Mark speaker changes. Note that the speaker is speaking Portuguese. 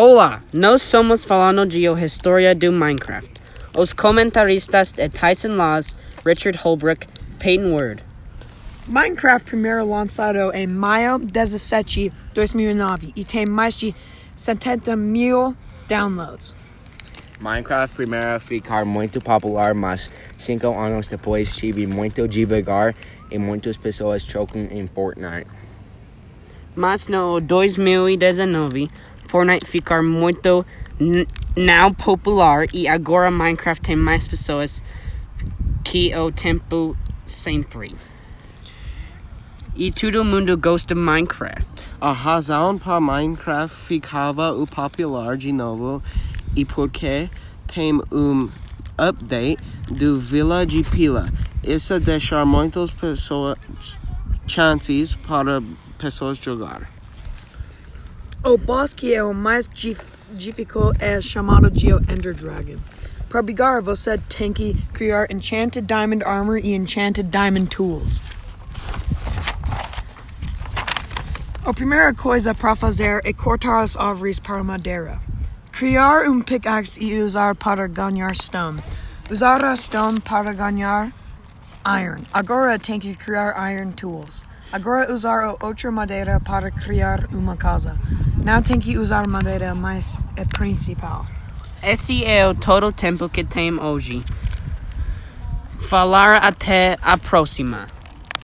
Speaker 1: Olá, nós somos falando de a história do Minecraft. Os comentaristas é Tyson Laws, Richard Holbrook, Peyton Word.
Speaker 2: Minecraft primeiro lançado em maio 17, 2009 e tem mais de 70 mil downloads.
Speaker 3: Minecraft primeiro ficar muito popular, mas cinco anos depois tive muito devagar e muitas pessoas chocam em Fortnite.
Speaker 1: Mas no 2019, Fortnite ficar muito não popular e agora Minecraft tem mais pessoas que o tempo sempre. E todo mundo gosta de Minecraft.
Speaker 4: A razão para Minecraft ficava o popular de novo e porque tem um update do Vila de Pila. Isso deixa muitas pessoas chances para pessoas jogar.
Speaker 2: O boss que é o mais dif- difícil é chamado de Ender Dragon. Para brigar, você tem que criar Enchanted Diamond Armor e Enchanted Diamond Tools. A primeira coisa para fazer é cortar as árvores para madeira. Criar um pickaxe e usar para ganhar stone. Usar a stone para ganhar iron. Agora tem que criar iron tools. Agora usar outra madeira para criar uma casa. Não tem que usar madeira, mas é principal.
Speaker 1: Esse é o todo tempo que tem hoje. Falar até a próxima.